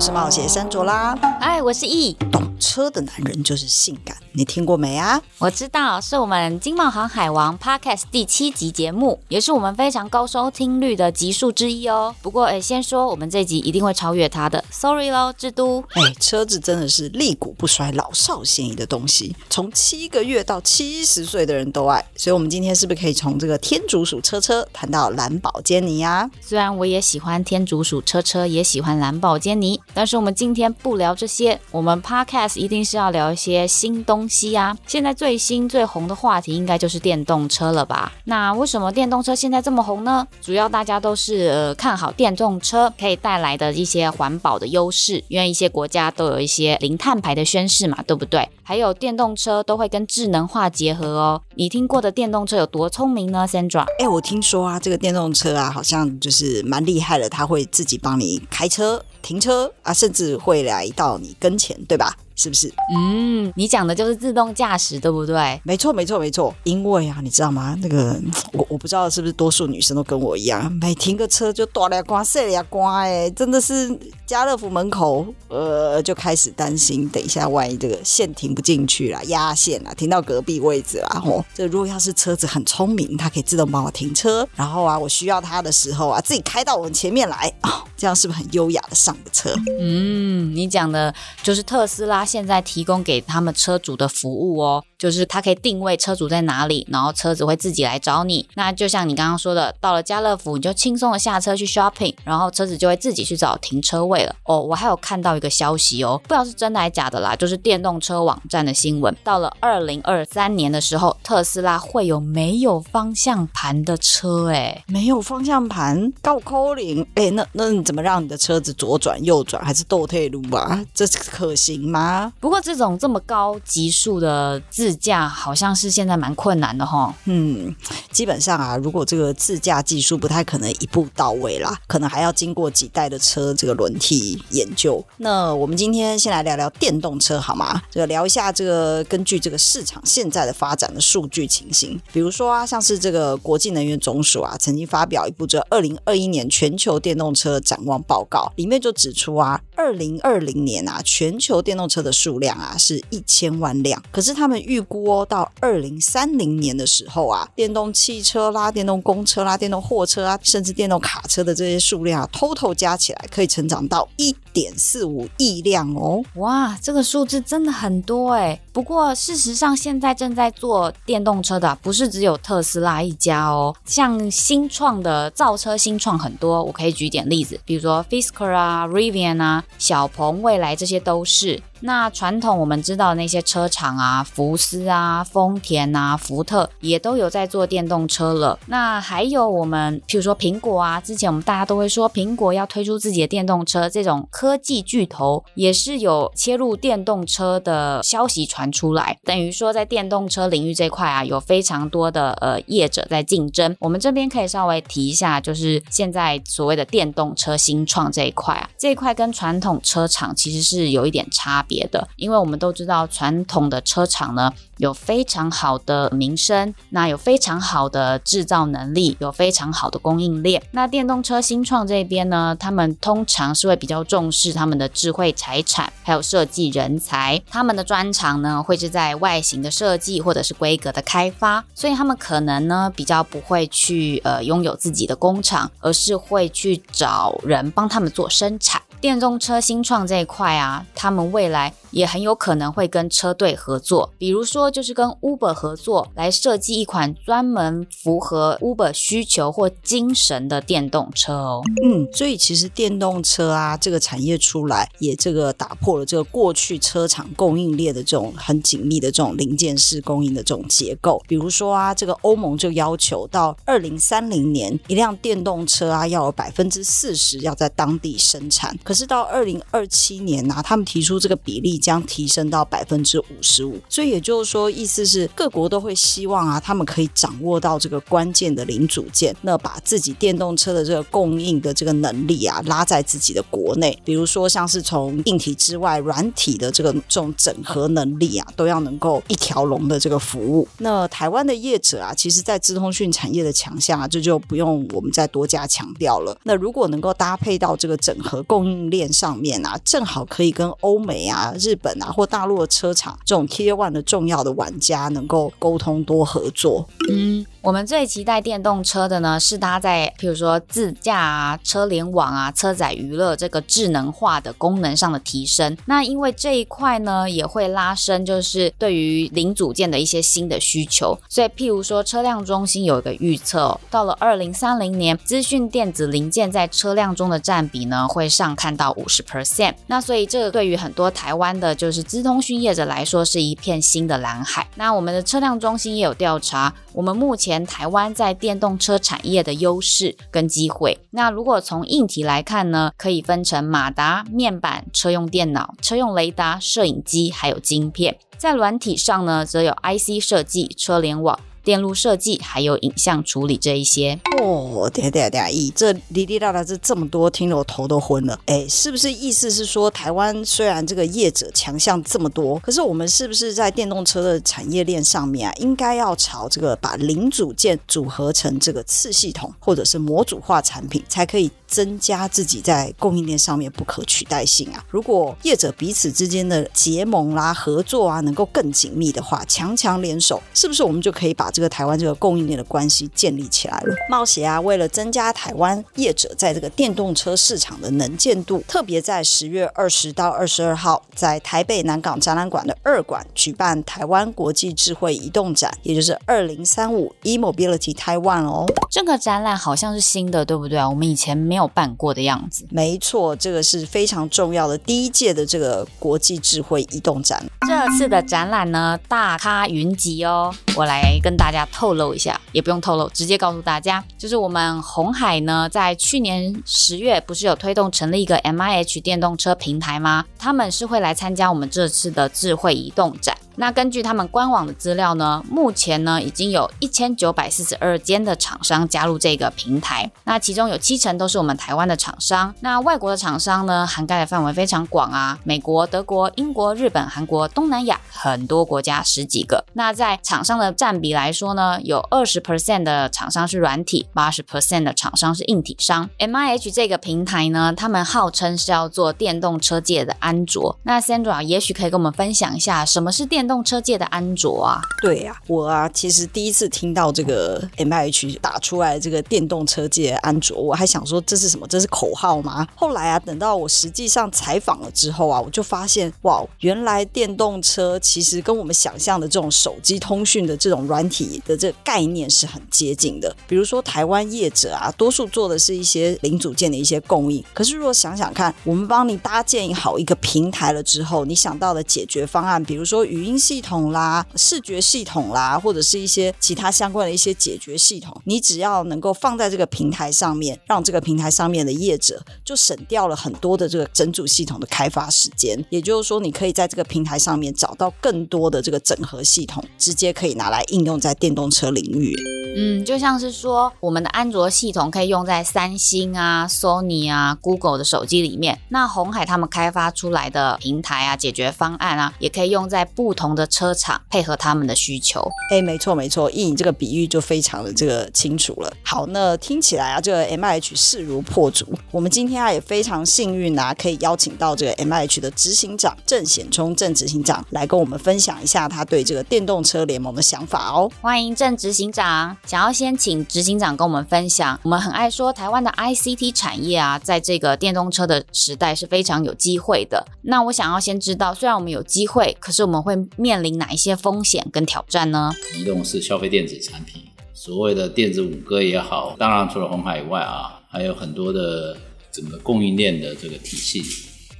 我是冒险三卓啦。嗨，我是易。懂车的男人就是性感。你听过没啊？我知道，是我们《金茂航海王》Podcast 第七集节目，也是我们非常高收听率的集数之一哦。不过，哎，先说我们这集一定会超越它的，Sorry 咯，之都。哎，车子真的是历古不衰、老少咸宜的东西，从七个月到七十岁的人都爱。所以，我们今天是不是可以从这个天竺鼠车车谈到蓝宝坚尼啊？虽然我也喜欢天竺鼠车车，也喜欢蓝宝坚尼，但是我们今天不聊这些，我们 Podcast 一定是要聊一些新东西呀、啊。现在最新最红的话题应该就是电动车了吧？那为什么电动车现在这么红呢？主要大家都是呃看好电动车可以带来的一些环保的优势，因为一些国家都有一些零碳排的宣示嘛，对不对？还有电动车都会跟智能化结合哦。你听过的电动车有多聪明呢，Sandra？哎，我听说啊，这个电动车啊，好像就是蛮厉害的，它会自己帮你开车、停车啊，甚至会来到你跟前，对吧？是不是？嗯，你讲的就是自动驾驶，对不对？没错，没错，没错。因为啊，你知道吗？那个 我我不知道是不是多数女生都跟我一样，每停个车就大俩光、细俩光，哎，真的是家乐福门口，呃，就开始担心，等一下万一这个线停不进去了，压线了，停到隔壁位置啦，吼，这如果要是车子很聪明，它可以自动帮我停车，然后啊，我需要它的时候啊，自己开到我们前面来，哦，这样是不是很优雅的上个车？嗯，你讲的就是特斯拉。现在提供给他们车主的服务哦，就是它可以定位车主在哪里，然后车子会自己来找你。那就像你刚刚说的，到了家乐福，你就轻松的下车去 shopping，然后车子就会自己去找停车位了。哦，我还有看到一个消息哦，不知道是真的还是假的啦，就是电动车网站的新闻。到了二零二三年的时候，特斯拉会有没有方向盘的车？哎，没有方向盘，高扣零。哎，那那你怎么让你的车子左转右转，还是倒退路啊？这可行吗？不过这种这么高级数的自驾，好像是现在蛮困难的哈。嗯，基本上啊，如果这个自驾技术不太可能一步到位啦，可能还要经过几代的车这个轮替体研究。那我们今天先来聊聊电动车好吗？这个聊一下这个根据这个市场现在的发展的数据情形，比如说啊，像是这个国际能源总署啊，曾经发表一部这二零二一年全球电动车展望报告，里面就指出啊，二零二零年啊，全球电动车的数量啊是一千万辆，可是他们预估哦，到二零三零年的时候啊，电动汽车啦、电动公车啦、电动货车啊，甚至电动卡车的这些数量啊，total 加起来可以成长到一点四五亿辆哦。哇，这个数字真的很多哎。不过事实上，现在正在做电动车的，不是只有特斯拉一家哦，像新创的造车新创很多，我可以举点例子，比如说 Fisker 啊、Rivian 啊、小鹏、蔚来这些都是。那传统我们知道那些车厂啊，福斯啊、丰田啊、福特也都有在做电动车了。那还有我们，譬如说苹果啊，之前我们大家都会说苹果要推出自己的电动车，这种科技巨头也是有切入电动车的消息传出来。等于说在电动车领域这块啊，有非常多的呃业者在竞争。我们这边可以稍微提一下，就是现在所谓的电动车新创这一块啊，这一块跟传统车厂其实是有一点差。别的，因为我们都知道传统的车厂呢，有非常好的名声，那有非常好的制造能力，有非常好的供应链。那电动车新创这边呢，他们通常是会比较重视他们的智慧财产，还有设计人才。他们的专长呢，会是在外形的设计或者是规格的开发，所以他们可能呢，比较不会去呃拥有自己的工厂，而是会去找人帮他们做生产。电动车新创这一块啊，他们未来也很有可能会跟车队合作，比如说就是跟 Uber 合作来设计一款专门符合 Uber 需求或精神的电动车哦。嗯，所以其实电动车啊这个产业出来，也这个打破了这个过去车厂供应链的这种很紧密的这种零件式供应的这种结构。比如说啊，这个欧盟就要求到二零三零年，一辆电动车啊要有百分之四十要在当地生产。可是到二零二七年呐、他们提出这个比例将提升到百分之五十五。所以也就是说，意思是各国都会希望啊，他们可以掌握到这个关键的零组件，那把自己电动车的这个供应的这个能力啊，拉在自己的国内。比如说，像是从硬体之外，软体的这个这种整合能力啊，都要能够一条龙的这个服务。那台湾的业者啊，其实在资通讯产业的强项啊，这就不用我们再多加强调了。那如果能够搭配到这个整合供应链上面啊，正好可以跟欧美啊、啊日本啊或大陆的车厂这种 Tier One 的重要的玩家能够沟通多合作。嗯。我们最期待电动车的呢，是它在譬如说自驾啊、车联网啊、车载娱乐这个智能化的功能上的提升。那因为这一块呢，也会拉升，就是对于零组件的一些新的需求。所以譬如说，车辆中心有一个预测，到了二零三零年，资讯电子零件在车辆中的占比呢，会上看到五十 percent。那所以这个对于很多台台湾的，就是资通讯业者来说，是一片新的蓝海。那我们的车辆中心也有调查，我们目。前台湾在电动车产业的优势跟机会，那如果从硬体来看呢，可以分成马达、面板、车用电脑、车用雷达、摄影机，还有晶片。在软体上呢，则有 IC 设计、车联网。电路设计还有影像处理这一些哦，对对对，咦，这滴滴答答这这么多，听得我头都昏了。哎，是不是意思是说，台湾虽然这个业者强项这么多，可是我们是不是在电动车的产业链上面啊，应该要朝这个把零组件组合成这个次系统或者是模组化产品，才可以增加自己在供应链上面不可取代性啊？如果业者彼此之间的结盟啦、合作啊，能够更紧密的话，强强联手，是不是我们就可以把这台湾这个供应链的关系建立起来了。冒险啊，为了增加台湾业者在这个电动车市场的能见度，特别在十月二十到二十二号，在台北南港展览馆的二馆举办台湾国际智慧移动展，也就是二零三五 eMobility Taiwan 哦。这个展览好像是新的，对不对啊？我们以前没有办过的样子。没错，这个是非常重要的第一届的这个国际智慧移动展。这次的展览呢，大咖云集哦，我来跟大家透露一下，也不用透露，直接告诉大家，就是我们红海呢，在去年十月不是有推动成立一个 MIH 电动车平台吗？他们是会来参加我们这次的智慧移动展。那根据他们官网的资料呢，目前呢已经有一千九百四十二间的厂商加入这个平台，那其中有七成都是我们台湾的厂商。那外国的厂商呢，涵盖的范围非常广啊，美国、德国、英国、日本、韩国、东南亚很多国家十几个。那在厂商的占比来说呢，有二十 percent 的厂商是软体，八十 percent 的厂商是硬体商。MIH 这个平台呢，他们号称是要做电动车界的安卓。那 Sandra 也许可以跟我们分享一下，什么是电动车界的安卓啊，对呀、我啊其实第一次听到这个 MIH 打出来这个电动车界的安卓，我还想说这是什么？这是口号吗？后来啊，等到我实际上采访了之后啊，我就发现哇，原来电动车其实跟我们想象的这种手机通讯的这种软体的这个概念是很接近的。比如说台湾业者啊，多数做的是一些零组件的一些供应。可是如果想想看，我们帮你搭建好一个平台了之后，你想到的解决方案，比如说语音。系统啦，视觉系统啦，或者是一些其他相关的一些解决系统，你只要能够放在这个平台上面，让这个平台上面的业者就省掉了很多的这个整组系统的开发时间。也就是说，你可以在这个平台上面找到更多的这个整合系统，直接可以拿来应用在电动车领域。嗯，就像是说，我们的安卓系统可以用在三星啊、Sony 啊、Google 的手机里面，那红海他们开发出来的平台啊、解决方案啊，也可以用在不同的车厂，配合他们的需求。哎，没错没错，一你这个比喻就非常的这个清楚了。好，那听起来啊，这个 MIH 势如破竹。我们今天啊也非常幸运啊，可以邀请到这个 MIH 的执行长郑显聪郑执行长来跟我们分享一下他对这个电动车联盟的想法哦。欢迎郑执行长。想要先请执行长跟我们分享，我们很爱说台湾的 ICT 产业啊，在这个电动车的时代是非常有机会的。那我想要先知道，虽然我们有机会，可是我们会面临哪一些风险跟挑战呢？移动式消费电子产品，所谓的电子五哥也好，当然除了鸿海以外啊，还有很多的整个供应链的这个体系。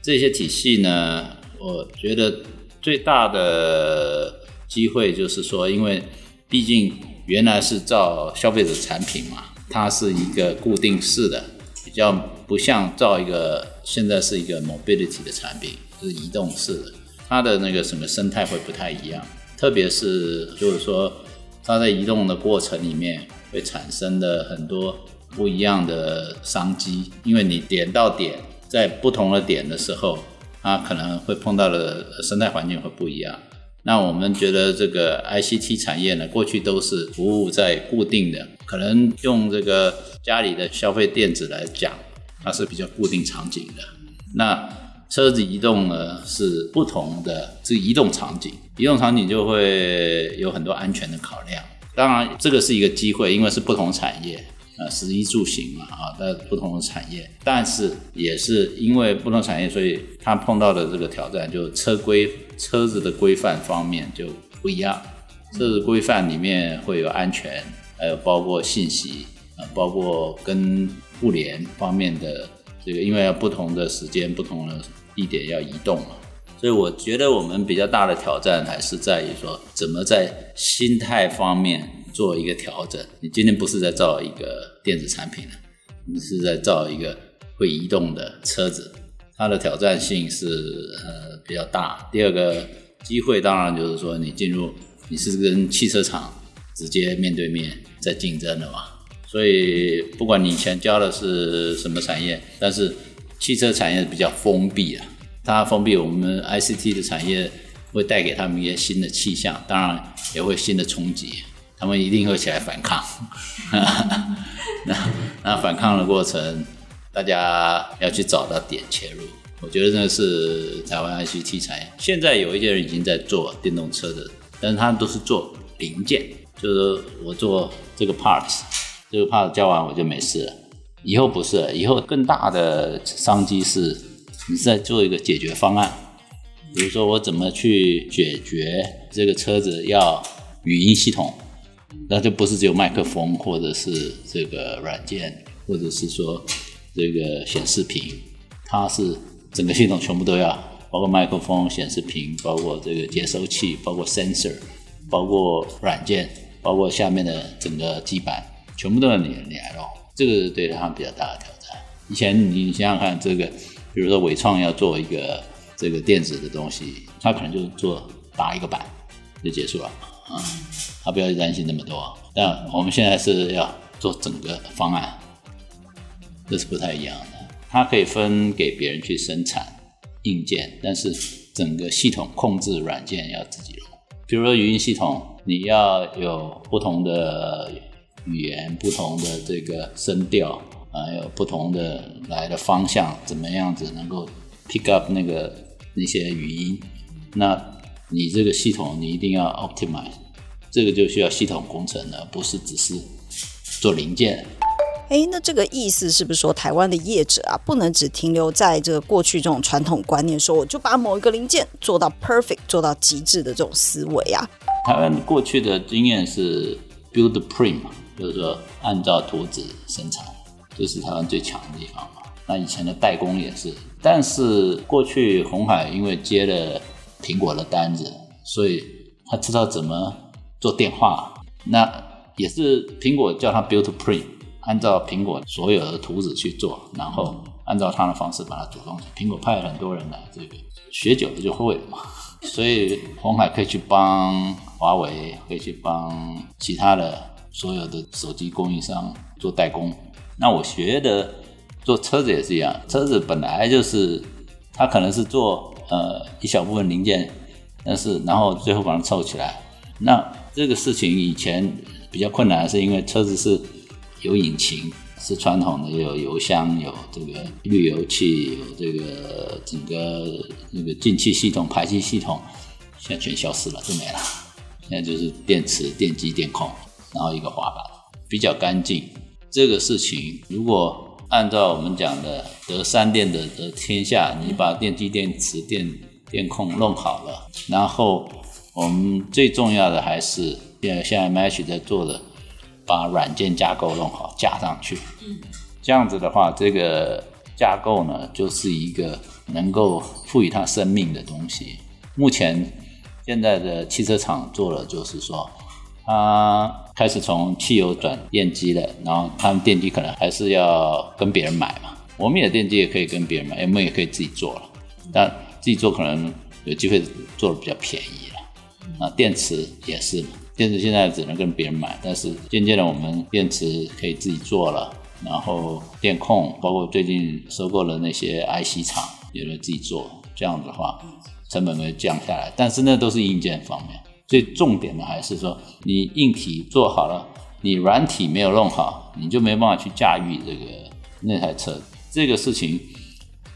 这些体系呢，我觉得最大的机会就是说，因为毕竟。原来是造消费者产品嘛，它是一个固定式的，比较不像造一个现在是一个 mobility 的产品，是移动式的。它的那个什么生态会不太一样，特别是就是说它在移动的过程里面会产生的很多不一样的商机，因为你点到点，在不同的点的时候，它可能会碰到的生态环境会不一样。那我们觉得这个 ICT 产业呢，过去都是服务在固定的，可能用这个家里的消费电子来讲，它是比较固定场景的。那车子移动呢，是不同的这移动场景，移动场景就会有很多安全的考量。当然，这个是一个机会，因为是不同产业。呃，食衣住行嘛，啊，在不同的产业，但是也是因为不同产业，所以他碰到的这个挑战，就车规车子的规范方面就不一样。车子规范里面会有安全，还有包括信息，啊，包括跟互联方面的这个，因为要不同的时间、不同的地点要移动嘛，所以我觉得我们比较大的挑战还是在于说，怎么在心态方面。做一个调整，你今天不是在造一个电子产品了，你是在造一个会移动的车子，它的挑战性是呃比较大。第二个机会当然就是说，你进入你是跟汽车厂直接面对面在竞争的嘛，所以不管你以前教的是什么产业，但是汽车产业比较封闭啊，它封闭，我们 ICT 的产业会带给他们一些新的气象，当然也会新的冲击。他们一定会起来反抗，那那反抗的过程，大家要去找到点切入。我觉得这是台湾 ICT 产业。现在有一些人已经在做电动车的，但是他们都是做零件，就是我做这个 parts，这个 parts 交完我就没事了。以后不是了，以后更大的商机是，你是在做一个解决方案。比如说我怎么去解决这个车子要语音系统。那就不是只有麦克风，或者是这个软件，或者是说这个显示屏，它是整个系统全部都要，包括麦克风、显示屏，包括这个接收器，包括 sensor，包括软件，包括下面的整个基板，全部都要连连喽。这个是对他比较大的挑战。以前你想想看，这个比如说伟创要做一个这个电子的东西，他可能就做打一个板就结束了啊。他不要担心那么多，但我们现在是要做整个方案，这是不太一样的。它可以分给别人去生产硬件，但是整个系统控制软件要自己弄。比如说语音系统，你要有不同的语言、不同的这个声调，还有不同的来的方向，怎么样子能够 pick up 那个那些语音？那你这个系统你一定要 optimize。这个就需要系统工程了，不是只是做零件。哎，那这个意思是不是说，台湾的业者啊，不能只停留在这个过去这种传统观念，说我就把某一个零件做到 perfect，做到极致的这种思维啊？台湾过去的经验是 build print 嘛，就是说按照图纸生产，这是台湾最强的地方嘛。那以前的代工也是，但是过去红海因为接了苹果的单子，所以他知道怎么。做电话，那也是苹果叫他 build to print，按照苹果所有的图纸去做，然后按照他的方式把它组装起来。苹果派了很多人来，这个学久了就会了嘛。所以鸿海可以去帮华为，可以去帮其他的所有的手机供应商做代工。那我学的做车子也是一样，车子本来就是它可能是做呃一小部分零件，但是然后最后把它凑起来，那。这个事情以前比较困难，是因为车子是有引擎，是传统的，有油箱，有这个滤油器，有这个整个那个进气系统、排气系统，现在全消失了，都没了。现在就是电池、电机、电控，然后一个滑板，比较干净。这个事情如果按照我们讲的得三电的得天下，你把电机、电池、电电控弄好了，然后。我们最重要的还是现在现在 Mesh 在做的，把软件架构弄好，架上去。这样子的话，这个架构呢，就是一个能够赋予它生命的东西。目前现在的汽车厂做了，就是说，它开始从汽油转电机了，然后他们电机可能还是要跟别人买嘛。我们的电机也可以跟别人买，我们也可以自己做了，但自己做可能。有机会做的比较便宜了。那电池也是，电池现在只能跟别人买，但是渐渐的我们电池可以自己做了，然后电控包括最近收购了那些 IC 厂，也能自己做，这样子的话成本会降下来。但是那都是硬件方面，最重点的还是说你硬体做好了，你软体没有弄好，你就没办法去驾驭这个那台车。这个事情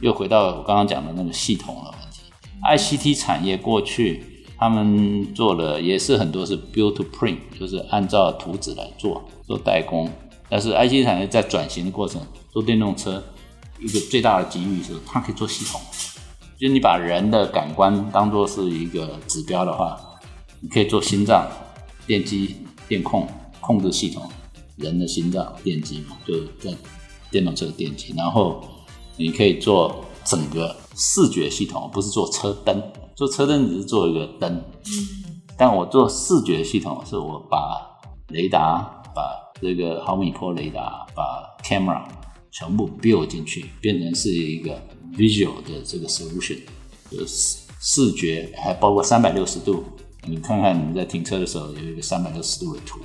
又回到我刚刚讲的那个系统的问题。ICT 产业过去。他们做了也是很多是 build to print，就是按照图纸来做做代工。但是 ICT 产业在转型的过程，做电动车一个最大的机遇是它可以做系统，就是你把人的感官当做是一个指标的话，你可以做心脏、电机、电控控制系统，人的心脏、电机嘛，就在电动车的电机，然后你可以做整个视觉系统，不是做车灯。做车灯只是做一个灯，嗯，但我做视觉系统，是我把雷达、把这个毫米波雷达、把 camera 全部 build 进去，变成是一个 visual 的这个 solution，就是视觉还包括三百六十度，你看看你们在停车的时候有一个三百六十度的图，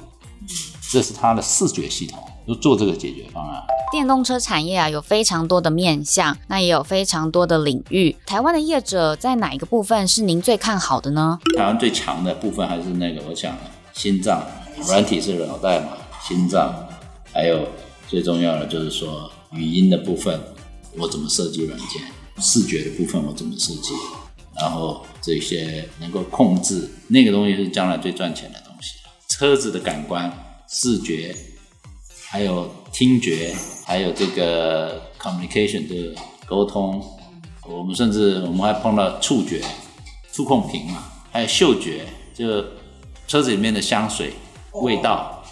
这是它的视觉系统，就做这个解决方案。电动车产业啊，有非常多的面向，那也有非常多的领域。台湾的业者在哪一个部分是您最看好的呢？台湾最强的部分还是那个，我想心脏，软体是脑袋嘛，心脏，还有最重要的就是说语音的部分，我怎么设计软件？视觉的部分我怎么设计？然后这些能够控制那个东西是将来最赚钱的东西。车子的感官，视觉。还有听觉，还有这个 communication 的沟通，我们甚至我们还碰到触觉，触控屏嘛，还有嗅觉，就车子里面的香水味道，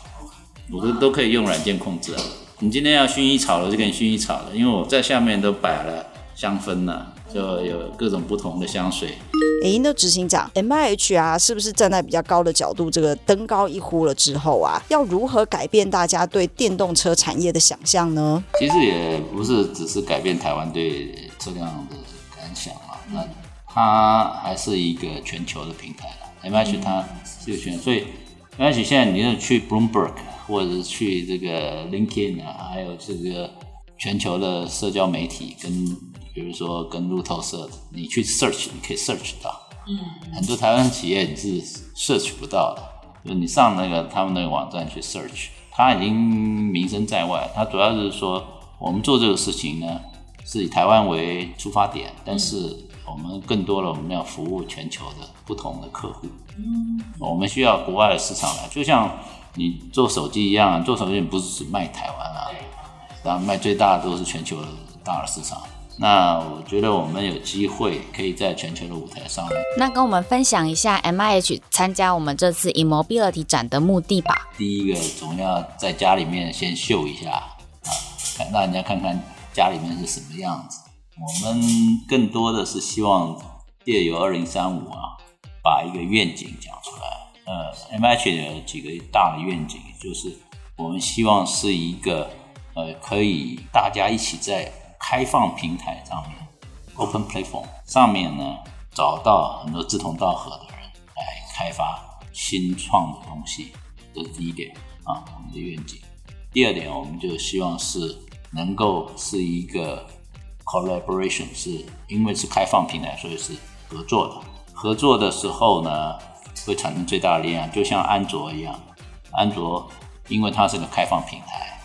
我都都可以用软件控制。你今天要薰衣草了，就给你薰衣草了，因为我在下面都摆了香氛呢，就有各种不同的香水。哎，那执行长，MIH 啊，是不是站在比较高的角度，这个登高一呼了之后啊，要如何改变大家对电动车产业的想象呢？其实也不是只是改变台湾对车辆的感想啊，那它还是一个全球的平台了。MIH 它是个全，所以 MIH 现在你要去 Bloomberg 或者是去这个 LinkedIn 啊，还有这个全球的社交媒体跟。比如说跟路透社，你去 search，你可以 search 到，嗯，很多台湾企业你是 search 不到的，就是你上那个他们那个网站去 search，他已经名声在外。他主要是说，我们做这个事情呢，是以台湾为出发点，但是我们更多的我们要服务全球的不同的客户，嗯，我们需要国外的市场来，就像你做手机一样，做手机不是只卖台湾啊，然后卖最大的都是全球的大的市场。那我觉得我们有机会可以在全球的舞台上。那跟我们分享一下 MIH 参加我们这次 Immobility 展的目的吧。第一个总要在家里面先秀一下啊，让人家看看家里面是什么样子。我们更多的是希望借由二零三五啊，把一个愿景讲出来。呃，MIH 有几个大的愿景，就是我们希望是一个呃，可以大家一起在。开放平台上面，Open Platform 上面呢，找到很多志同道合的人来开发新创的东西，这是第一点啊，我们的愿景。第二点，我们就希望是能够是一个 collaboration，是因为是开放平台，所以是合作的。合作的时候呢，会产生最大的力量，就像安卓一样，安卓因为它是个开放平台。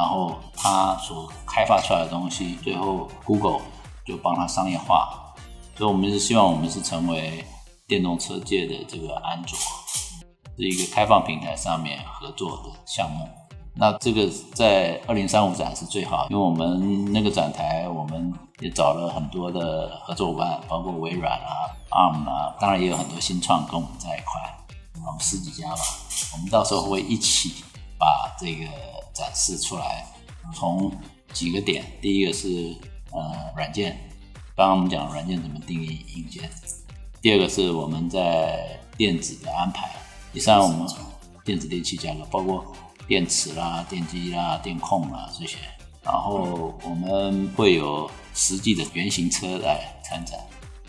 然后他所开发出来的东西，最后 Google 就帮他商业化，所以我们是希望我们是成为电动车界的这个安卓，是一个开放平台上面合作的项目。那这个在二零三五展是最好，因为我们那个展台我们也找了很多的合作伙伴，包括微软啊、ARM 啊，当然也有很多新创跟我们在一块，我们十几家吧，我们到时候会一起把这个。展示出来，从几个点，第一个是呃软件，刚刚我们讲软件怎么定义硬件，第二个是我们在电子的安排，第三我们电子电器价格，包括电池啦、电机啦、电控啦这些，然后我们会有实际的原型车来参展，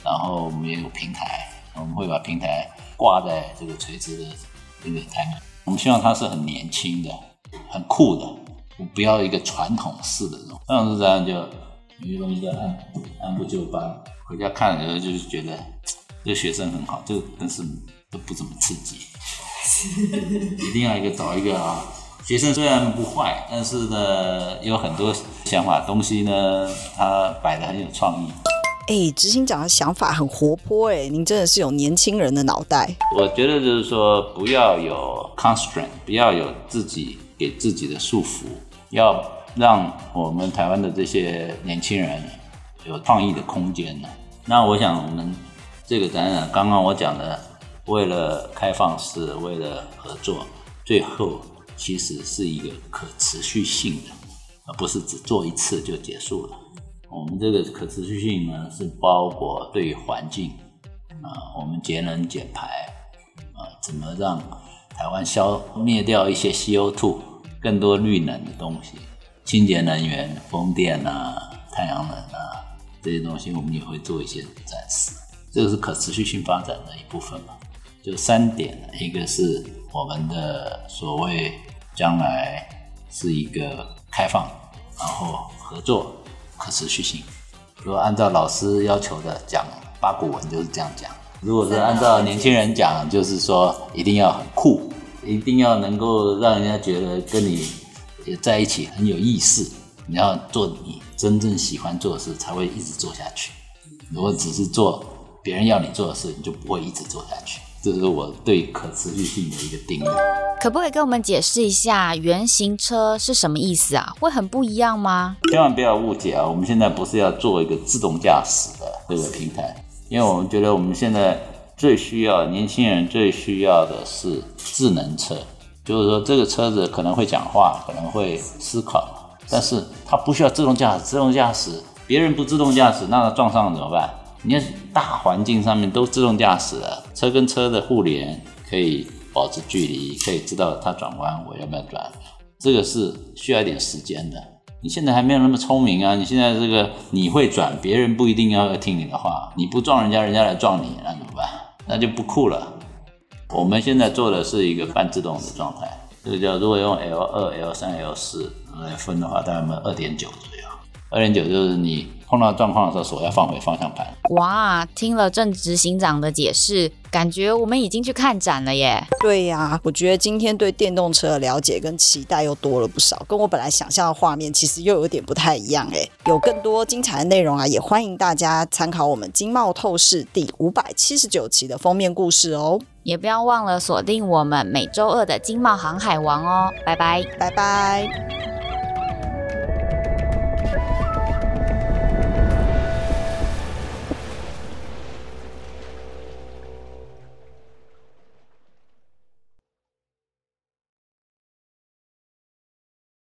然后我们也有平台，我们会把平台挂在这个垂直的这个台面。我们希望它是很年轻的、很酷的，我不要一个传统式的这种。这样是这样就有些东西就按按部就班，回家看的时候就是觉得这个学生很好，这个但是都不怎么刺激。一定要一个找一个啊！学生虽然不坏，但是呢，有很多想法东西呢，他摆的很有创意。哎，执行长的想法很活泼哎，您真的是有年轻人的脑袋。我觉得就是说，不要有 constraint，不要有自己给自己的束缚，要让我们台湾的这些年轻人有创意的空间呢。那我想，我们这个展览，刚刚我讲的，为了开放式，为了合作，最后其实是一个可持续性的，而不是只做一次就结束了。我们这个可持续性呢，是包括对于环境啊，我们节能减排啊，怎么让台湾消灭掉一些 CO2，更多绿能的东西，清洁能源、风电啊、太阳能啊这些东西，我们也会做一些展示。这个是可持续性发展的一部分嘛，就三点，一个是我们的所谓将来是一个开放，然后合作。可持续性，如果按照老师要求的讲八股文就是这样讲。如果是按照年轻人讲，就是说一定要很酷，一定要能够让人家觉得跟你在一起很有意思。你要做你真正喜欢做的事，才会一直做下去。如果只是做别人要你做的事，你就不会一直做下去。这是我对可持续性的一个定义。可不可以跟我们解释一下原型车是什么意思啊？会很不一样吗？千万不要误解啊！我们现在不是要做一个自动驾驶的这个平台，因为我们觉得我们现在最需要年轻人最需要的是智能车，就是说这个车子可能会讲话，可能会思考，但是它不需要自动驾驶。自动驾驶，别人不自动驾驶，那它撞上了怎么办？你看大环境上面都自动驾驶了，车跟车的互联可以保持距离，可以知道它转弯我要不要转，这个是需要一点时间的。你现在还没有那么聪明啊！你现在这个你会转，别人不一定要听你的话，你不撞人家，人家来撞你，那怎么办？那就不酷了。我们现在做的是一个半自动的状态，这个叫如果用 L 二、L 三、L 四来分的话，大概有二点九左右。二点九就是你碰到状况的时候，手要放回方向盘。哇，听了正执行长的解释，感觉我们已经去看展了耶。对呀、啊，我觉得今天对电动车的了解跟期待又多了不少，跟我本来想象的画面其实又有点不太一样哎。有更多精彩的内容啊，也欢迎大家参考我们《经贸透视》第五百七十九期的封面故事哦。也不要忘了锁定我们每周二的《经贸航海王》哦。拜拜，拜拜。